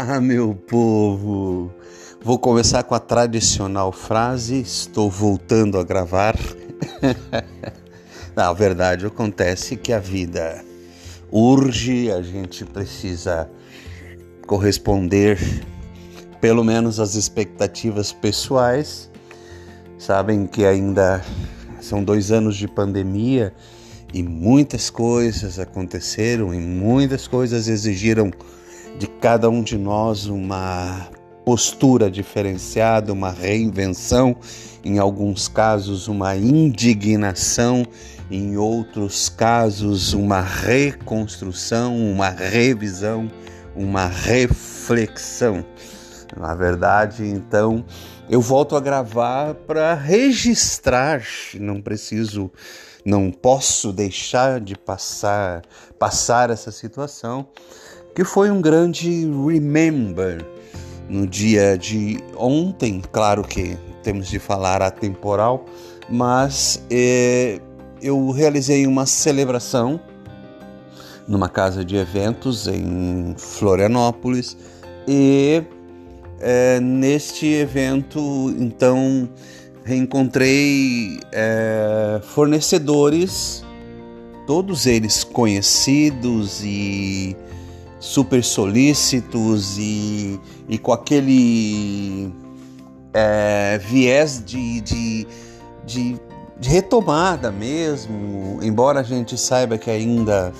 Olá, meu povo! Vou começar com a tradicional frase: Estou voltando a gravar. Na verdade, acontece que a vida urge, a gente precisa corresponder pelo menos às expectativas pessoais. Sabem que ainda são dois anos de pandemia e muitas coisas aconteceram e muitas coisas exigiram de cada um de nós uma postura diferenciada, uma reinvenção, em alguns casos, uma indignação, em outros casos, uma reconstrução, uma revisão, uma reflexão. Na verdade, então, eu volto a gravar para registrar, não preciso, não posso deixar de passar passar essa situação que foi um grande remember no dia de ontem. Claro que temos de falar atemporal, mas é, eu realizei uma celebração numa casa de eventos em Florianópolis e é, neste evento então reencontrei é, fornecedores, todos eles conhecidos e super solícitos e, e com aquele é, viés de, de, de, de retomada mesmo, embora a gente saiba que ainda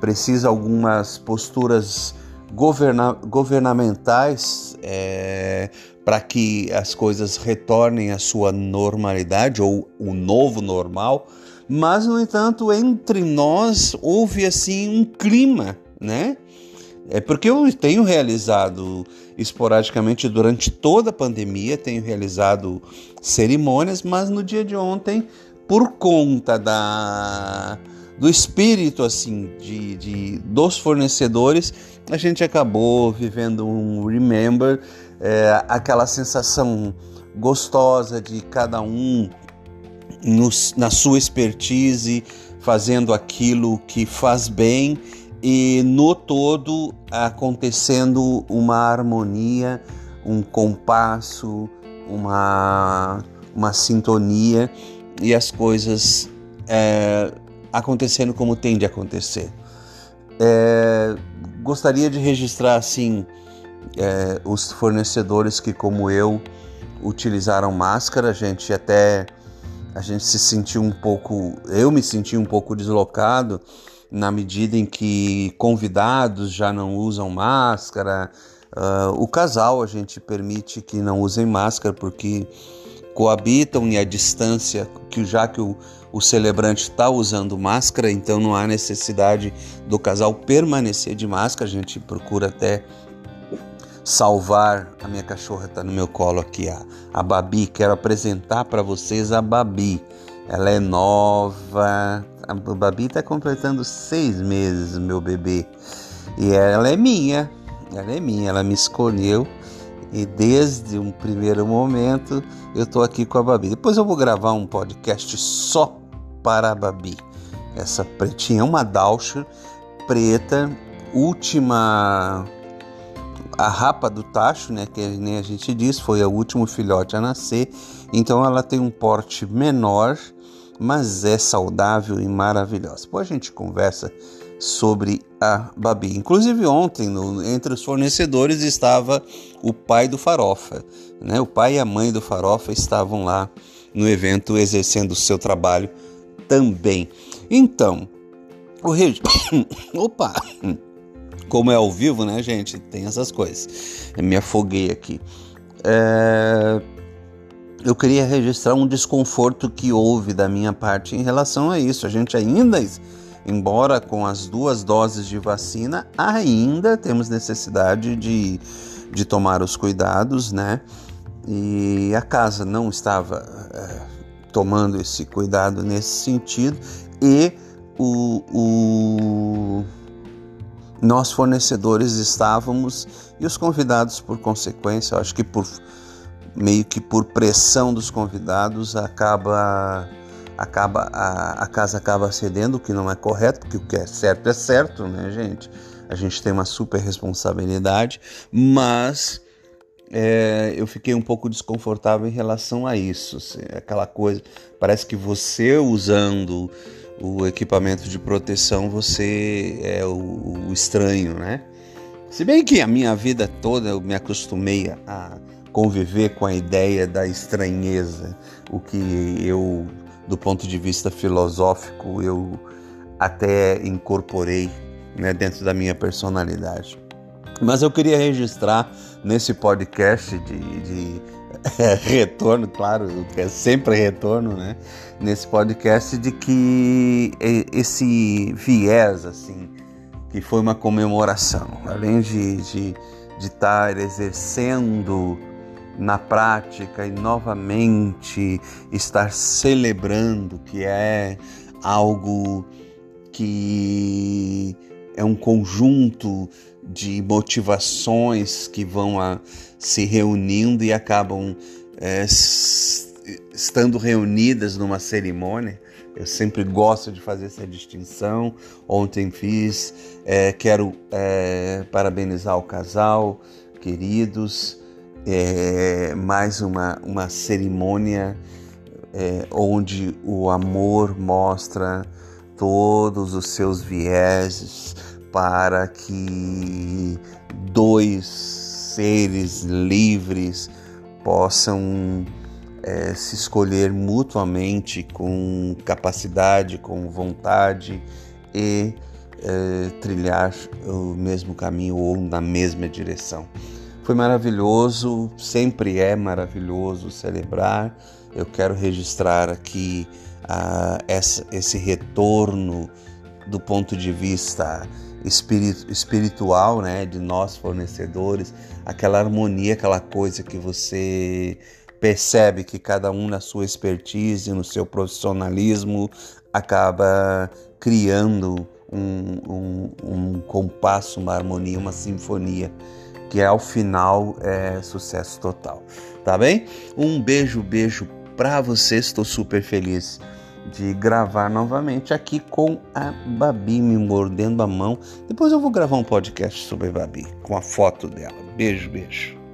precisa algumas posturas governa governamentais é, para que as coisas retornem à sua normalidade ou o novo normal, mas no entanto entre nós houve assim um clima, né? É porque eu tenho realizado esporadicamente durante toda a pandemia, tenho realizado cerimônias, mas no dia de ontem, por conta da do espírito assim de, de dos fornecedores, a gente acabou vivendo um remember, é, aquela sensação gostosa de cada um no, na sua expertise, fazendo aquilo que faz bem e no todo acontecendo uma harmonia, um compasso, uma, uma sintonia e as coisas é, acontecendo como tem de acontecer. É, gostaria de registrar assim é, os fornecedores que, como eu, utilizaram máscara. A gente até a gente se sentiu um pouco, eu me senti um pouco deslocado na medida em que convidados já não usam máscara. Uh, o casal a gente permite que não usem máscara porque coabitam e a distância, que já que o, o celebrante está usando máscara, então não há necessidade do casal permanecer de máscara. A gente procura até salvar. A minha cachorra está no meu colo aqui, a, a Babi. Quero apresentar para vocês a Babi. Ela é nova, a Babi está completando seis meses, meu bebê. E ela é minha, ela é minha, ela me escolheu. E desde um primeiro momento eu estou aqui com a Babi. Depois eu vou gravar um podcast só para a Babi. Essa pretinha é uma Dalsher preta, última a rapa do tacho, né, que nem a gente diz, foi o último filhote a nascer. Então ela tem um porte menor mas é saudável e maravilhosa. Depois a gente conversa sobre a Babi. Inclusive ontem, no, entre os fornecedores estava o pai do Farofa, né? O pai e a mãe do Farofa estavam lá no evento exercendo o seu trabalho também. Então, o regi... Opa! Como é ao vivo, né, gente? Tem essas coisas. Eu me afoguei aqui. É eu queria registrar um desconforto que houve da minha parte em relação a isso. A gente ainda, embora com as duas doses de vacina, ainda temos necessidade de, de tomar os cuidados, né? E a casa não estava é, tomando esse cuidado nesse sentido e o, o, nós fornecedores estávamos e os convidados por consequência, acho que por meio que por pressão dos convidados acaba acaba a, a casa acaba cedendo o que não é correto porque o que é certo é certo né gente? A gente tem uma super responsabilidade mas é, eu fiquei um pouco desconfortável em relação a isso assim, aquela coisa parece que você usando o equipamento de proteção você é o, o estranho né? Se bem que a minha vida toda eu me acostumei a conviver com a ideia da estranheza, o que eu, do ponto de vista filosófico, eu até incorporei né, dentro da minha personalidade. Mas eu queria registrar nesse podcast de, de é, retorno, claro, que é sempre retorno, né? Nesse podcast de que esse viés, assim, que foi uma comemoração, além de estar de, de exercendo na prática e novamente estar celebrando que é algo que é um conjunto de motivações que vão a, se reunindo e acabam é, estando reunidas numa cerimônia. Eu sempre gosto de fazer essa distinção. Ontem fiz, é, quero é, parabenizar o casal, queridos é mais uma, uma cerimônia é, onde o amor mostra todos os seus vieses para que dois seres livres possam é, se escolher mutuamente com capacidade, com vontade e é, trilhar o mesmo caminho ou na mesma direção. Foi maravilhoso, sempre é maravilhoso celebrar. Eu quero registrar aqui uh, essa, esse retorno do ponto de vista espiritual, né, de nós fornecedores, aquela harmonia, aquela coisa que você percebe que cada um na sua expertise, no seu profissionalismo, acaba criando um, um, um compasso, uma harmonia, uma sinfonia que ao final é sucesso total, tá bem? Um beijo, beijo para você, estou super feliz de gravar novamente aqui com a Babi me mordendo a mão. Depois eu vou gravar um podcast sobre a Babi com a foto dela. Beijo, beijo.